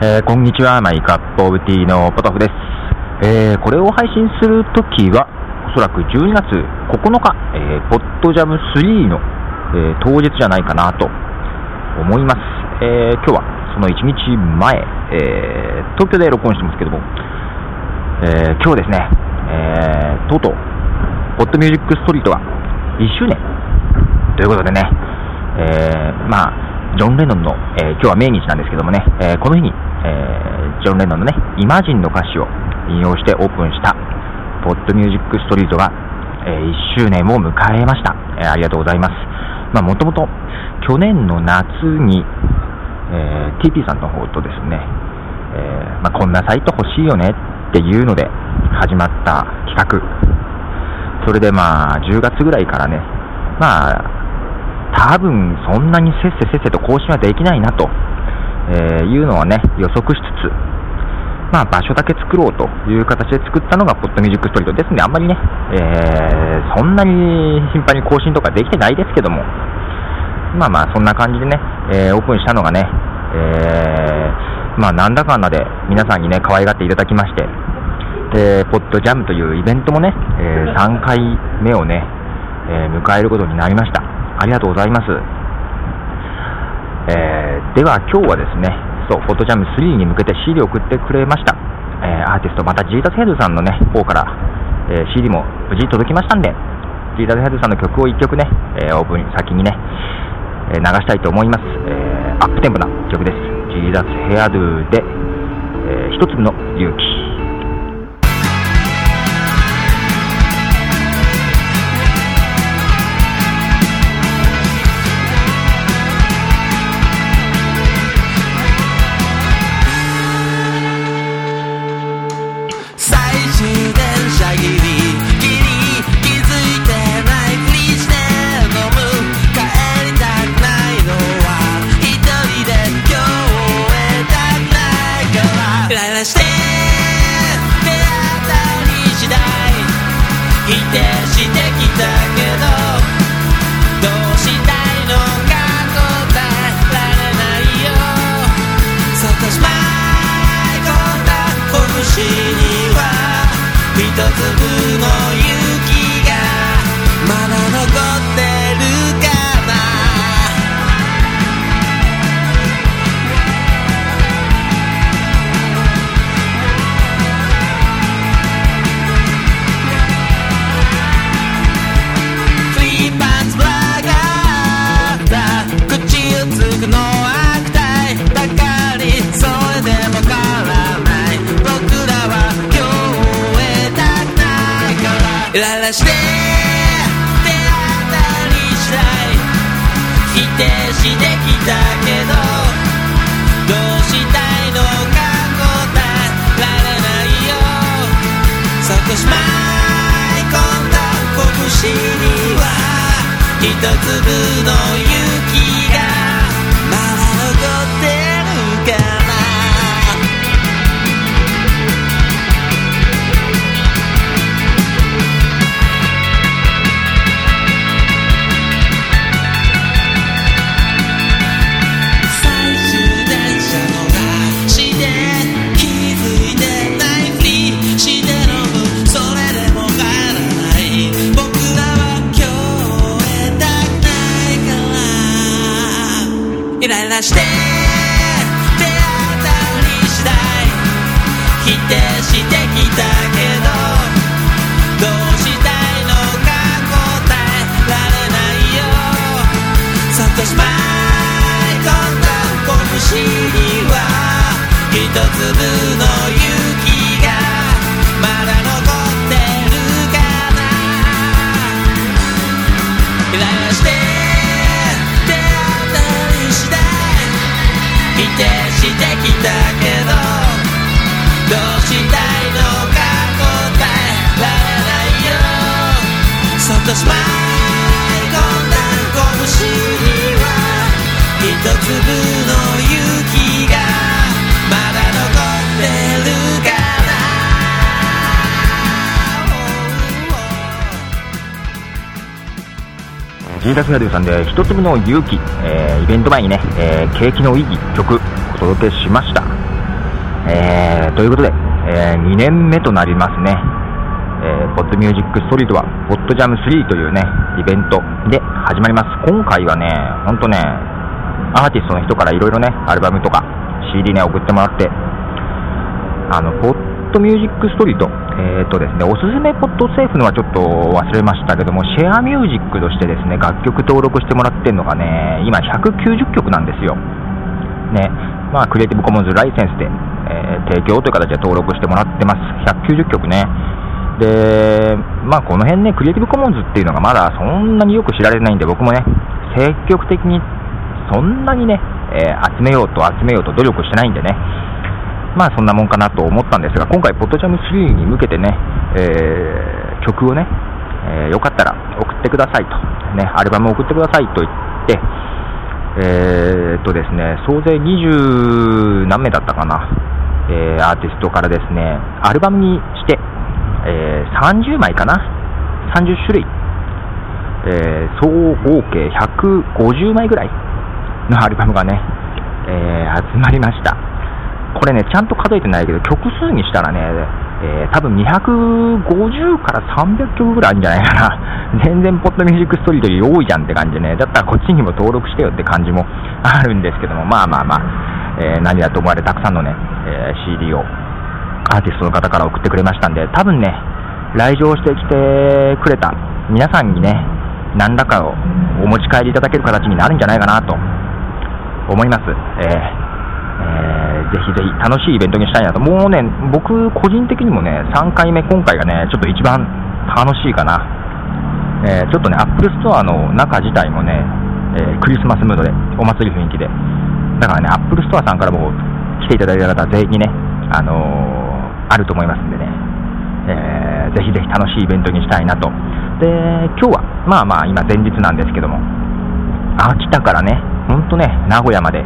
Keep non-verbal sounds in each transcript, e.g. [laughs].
えー、こんにちは、マイカップオブティーのポトフです。えー、これを配信するときは、おそらく12月9日、えー、ポッドジャム3の、えー、当日じゃないかなと思います。え、今日はその1日前、えー、東京で録音してますけども、え、今日ですね、えー、とうとう、ポッドミュージックストリートが1周年ということでね、え、まあ、ジョン・レノンの、えー、今日は命日なんですけどもね、えー、この日に、えー、ジョン・レノンのね、イマジンの歌詞を引用してオープンした、ポッドミュージックストリートが、えー、1周年を迎えました。えー、ありがとうございます。まあ、もともと、去年の夏に、えー、TP さんの方とですね、え、まあ、こんなサイト欲しいよねっていうので始まった企画。それでまあ、10月ぐらいからね、まあ、多分そんなにせっせせっせと更新はできないなと、えー、いうのはね、予測しつつ、まあ、場所だけ作ろうという形で作ったのがポッドミュージックストリートですので、あんまりね、えー、そんなに頻繁に更新とかできてないですけども、まあまあ、そんな感じでね、えー、オープンしたのがね、えー、まあ、なんだかんだで皆さんにね、可愛がっていただきまして、で、ポッドジャムというイベントもね、えー、3回目をね、え迎えることになりました。ありがとうございます。えでは今日はですね、そう、フォトジャム3に向けて CD を送ってくれました。えアーティスト、またジータスヘドさんのね、方から、え CD も無事届きましたんで、ジータスヘドさんの曲を1曲ね、えオープン先にね、え流したいと思います。えアップテンポな曲です。ジーダスヘアドゥで、えー、一粒の勇気。どうしたいのか答えられないよ。さかしまいこんな拳には一粒のらして手当たり次第否定してきたけどどうしたいのか答えられないよ。少しまい込んだ拳には一粒の勇気して手当たり次第否定してきたきたけどどうしたいのか答えられないよそっとしまい込んだ拳には一粒の勇気がまだ残ってるから飯田スガルさんで一粒の勇気、えー、イベント前にね、えー、景気のい義曲お届けしました。えー、ということで、えー、2年目となりますね、えー、ポッドミュージックストリートは、ポッドジャム3というね、イベントで始まります。今回はね、ほんとね、アーティストの人からいろいろね、アルバムとか CD ね、送ってもらって、あの、ポッドミュージックストリート、えーとですね、おすすめポッドセーフのはちょっと忘れましたけども、シェアミュージックとしてですね、楽曲登録してもらってるのがね、今190曲なんですよ。ね、まあ、クリエイティブコモンズライセンスで、えー、提供という形で登録してもらってます。190曲ね。で、まあ、この辺ね、クリエイティブコモンズっていうのがまだそんなによく知られないんで、僕もね、積極的にそんなにね、えー、集めようと集めようと努力してないんでね、まあそんなもんかなと思ったんですが、今回、ポッドジャム3に向けてね、えー、曲をね、えー、よかったら送ってくださいと、ね、アルバムを送ってくださいと言って、えー、っとですね、総勢20何名だったかな、えー、アーティストからですね、アルバムにして、えー、30枚かな、30種類、えー、総合計150枚ぐらいのアルバムがね、え、集まりました。これね、ちゃんと数えてないけど、曲数にしたらね、えー、多分250から300曲ぐらいあるんじゃないかな。[laughs] 全然ポッドミュージックストリートより多いじゃんって感じでね、だったらこっちにも登録してよって感じもあるんですけども、まあまあまあ、えー、何だと思われたくさんのね、えー、CD をアーティストの方から送ってくれましたんで、多分ね、来場してきてくれた皆さんにね、何らかをお持ち帰りいただける形になるんじゃないかなと思います。えーえー、ぜひぜひ楽しいイベントにしたいなと。もうね、僕個人的にもね、3回目、今回がね、ちょっと一番楽しいかな。えー、ちょっとね、アップルストアの中自体もね、えー、クリスマスムードで、お祭り雰囲気で。だからね、アップルストアさんからも来ていただいた方、全員にね、あのー、あると思いますんでね、えー、ぜひぜひ楽しいイベントにしたいなと。で、今日は、まあまあ、今前日なんですけども、秋田からね、本当ね、名古屋まで、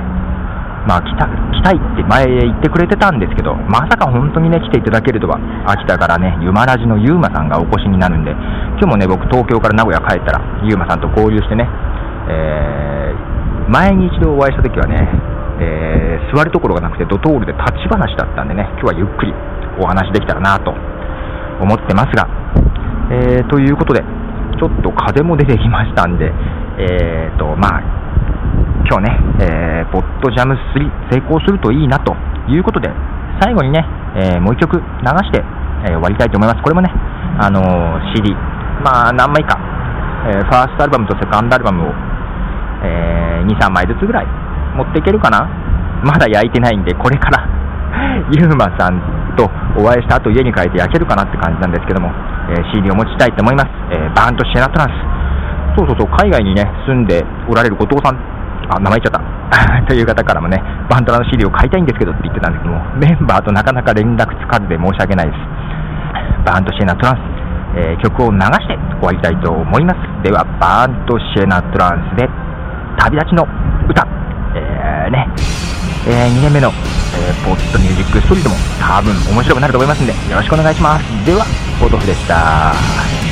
まあ来た、来たいって前へ言ってくれてたんですけど、まさか本当にね、来ていただけるとは、秋田からね、ゆまらじのゆうまさんがお越しになるんで、今日もね、僕、東京から名古屋帰ったら、ゆうまさんと交流してね、えー、前に一度お会いした時はね、えー、座るところがなくて、ドトールで立ち話だったんでね、今日はゆっくりお話できたらなと思ってますが、えー、ということで、ちょっと風も出てきましたんで、えーと、まあ、今日ね、えー、ポッドジャム3成功するといいなということで、最後にね、えー、もう1曲流して、えー、終わりたいと思います。これもね、あの CD、まあ何枚か、えファーストアルバムとセカンドアルバムを、え2、3枚ずつぐらい持っていけるかなまだ焼いてないんで、これから [laughs] ユーマさんとお会いした後家に帰って焼けるかなって感じなんですけども、え CD を持ちたいと思います。えバーンとシェナトランス。そうそうそう、海外にね、住んでおられる後藤さんあ、名前言っちゃった。[laughs] という方からもね、バンドラの CD を買いたいんですけどって言ってたんですけども、メンバーとなかなか連絡つかずで申し訳ないです。バーントシェナトランス、えー、曲を流して終わりたいと思います。では、バーントシェナトランスで、旅立ちの歌、えー、ね、えー、2年目の、えー、ポッドミュージックストリートも多分面白くなると思いますんで、よろしくお願いします。では、ポトフでした。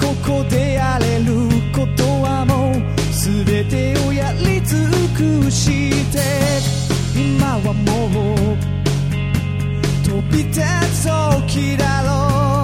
ここでやれることはもう全てをやり尽くして。今はもう飛び立つ時だろう。